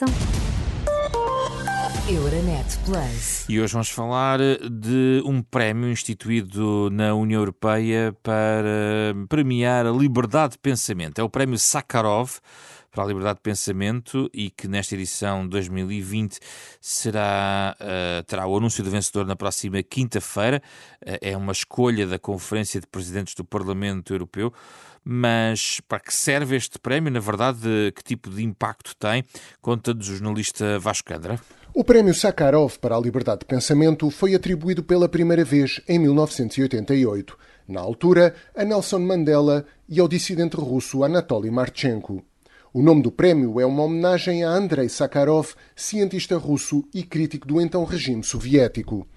informação. Euronet Plus. E hoje vamos falar de um prémio instituído na União Europeia para premiar a liberdade de pensamento. É o prémio Sakharov para a liberdade de pensamento e que nesta edição 2020 será, uh, terá o anúncio do vencedor na próxima quinta-feira. Uh, é uma escolha da Conferência de Presidentes do Parlamento Europeu. Mas para que serve este prémio? Na verdade, que tipo de impacto tem? Conta-nos o jornalista Vasco Candra. O Prémio Sakharov para a Liberdade de Pensamento foi atribuído pela primeira vez em 1988, na altura a Nelson Mandela e ao dissidente russo Anatoly Marchenko. O nome do prémio é uma homenagem a Andrei Sakharov, cientista russo e crítico do então regime soviético.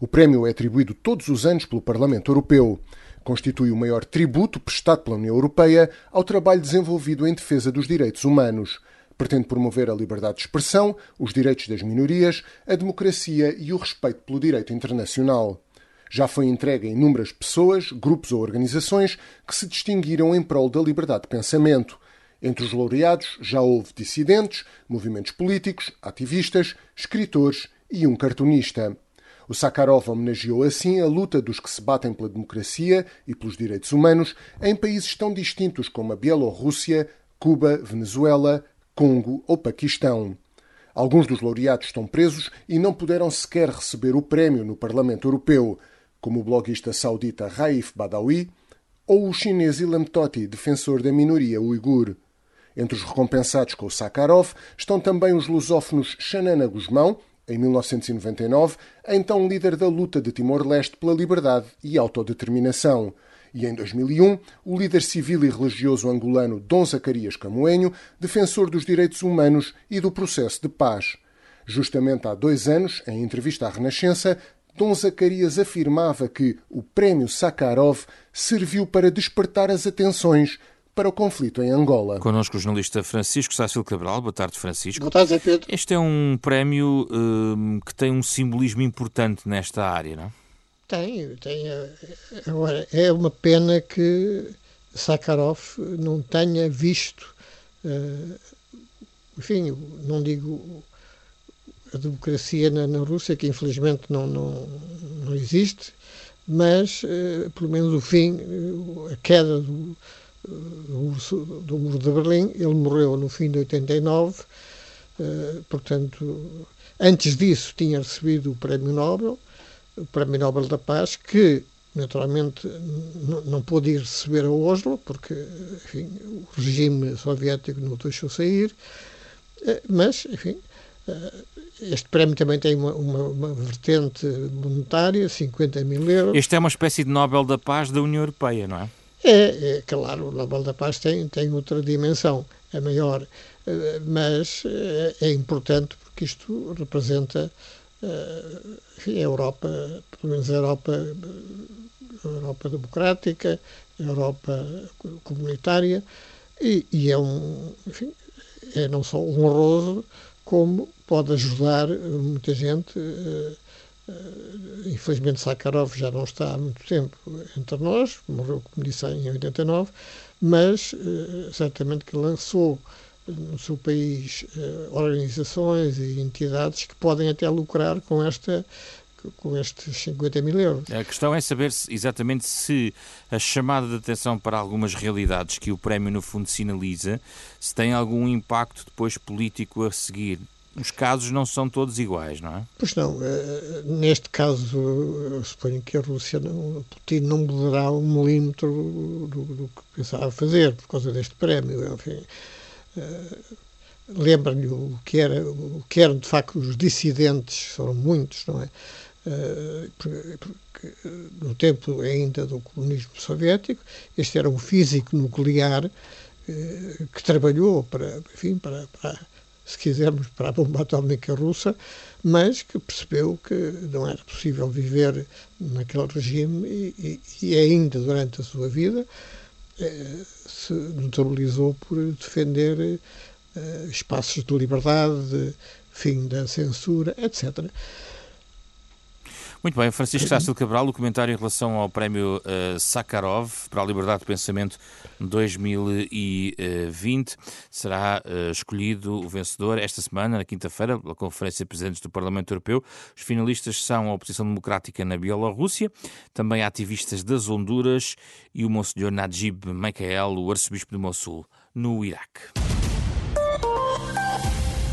O prémio é atribuído todos os anos pelo Parlamento Europeu. Constitui o maior tributo prestado pela União Europeia ao trabalho desenvolvido em defesa dos direitos humanos. Pretende promover a liberdade de expressão, os direitos das minorias, a democracia e o respeito pelo direito internacional. Já foi entregue a inúmeras pessoas, grupos ou organizações que se distinguiram em prol da liberdade de pensamento. Entre os laureados já houve dissidentes, movimentos políticos, ativistas, escritores e um cartunista. O Sakharov homenageou assim a luta dos que se batem pela democracia e pelos direitos humanos em países tão distintos como a Bielorrússia, Cuba, Venezuela, Congo ou Paquistão. Alguns dos laureados estão presos e não puderam sequer receber o prémio no Parlamento Europeu, como o bloguista saudita Raif Badawi ou o chinês Ilham Tohti, defensor da minoria uigur. Entre os recompensados com o Sakharov estão também os lusófonos Xanana Guzmão, em 1999, então líder da luta de Timor-Leste pela liberdade e autodeterminação, e em 2001, o líder civil e religioso angolano Dom Zacarias Camoenho, defensor dos direitos humanos e do processo de paz. Justamente há dois anos, em entrevista à Renascença, Dom Zacarias afirmava que o prémio Sakharov serviu para despertar as atenções para o conflito em Angola. Connosco o jornalista Francisco Sácil Cabral. Boa tarde, Francisco. Boa tarde, Zé Pedro. Este é um prémio hum, que tem um simbolismo importante nesta área, não? Tem, tem. Eh, agora, é uma pena que Sakharov não tenha visto, uh, enfim, não digo a democracia na, na, Rússia, que infelizmente não, não, não existe, mas uh, pelo menos o fim, a queda do, do muro de Berlim. Ele morreu no fim de 89, eh, portanto, antes disso tinha recebido o Prémio Nobel, o Prémio Nobel da Paz, que naturalmente não pôde ir receber a Oslo, porque enfim, o regime soviético não o deixou sair, eh, mas, enfim, eh, este prémio também tem uma, uma, uma, vertente monetária, 50 mil euros. Este é uma espécie de Nobel da Paz da União Europeia, não é? É, é claro, o Nobel da Paz tem, tem outra dimensão, é maior, eh, mas eh, é importante porque isto representa eh, a Europa, pelo menos a Europa, a Europa democrática, a Europa comunitária, e, e é um, enfim, é não só honroso, como pode ajudar muita gente infelizmente Sakharov já não está há muito tempo entre nós, morreu, como disse, em 89, mas uh, certamente que lançou no seu país uh, organizações e entidades que podem até lucrar com esta com estes 50 mil euros. A questão é saber se, exatamente se a chamada de atenção para algumas realidades que o prémio no fundo sinaliza, se tem algum impacto depois político a seguir os casos não são todos iguais, não é? Pois não. Eh, neste caso, eu suponho que a Rússia, não, Putin não mudará um milímetro do, do, que pensava fazer por causa deste prémio. Enfim, lembra-lhe o que era, o que eram de facto os dissidentes, foram muitos, não é? No tempo ainda do comunismo soviético, este era um físico nuclear que trabalhou para, enfim, para, para se quisermos, para a bomba atómica russa, mas que percebeu que não era possível viver naquele regime e, e, e ainda durante a sua vida eh, se notabilizou por defender eh, espaços de liberdade, de fim da censura, etc. Muito bem, Francisco Sastre Cabral, o comentário em relação ao prémio uh, Sakharov para a liberdade de pensamento 2020 será uh, escolhido o vencedor esta semana, na quinta-feira, pela Conferência de Presidentes do Parlamento Europeu. Os finalistas são a oposição democrática na Bielorrússia, também ativistas das Honduras e o Monsenhor Najib Mikael, o arcebispo de Mossul, no Iraque.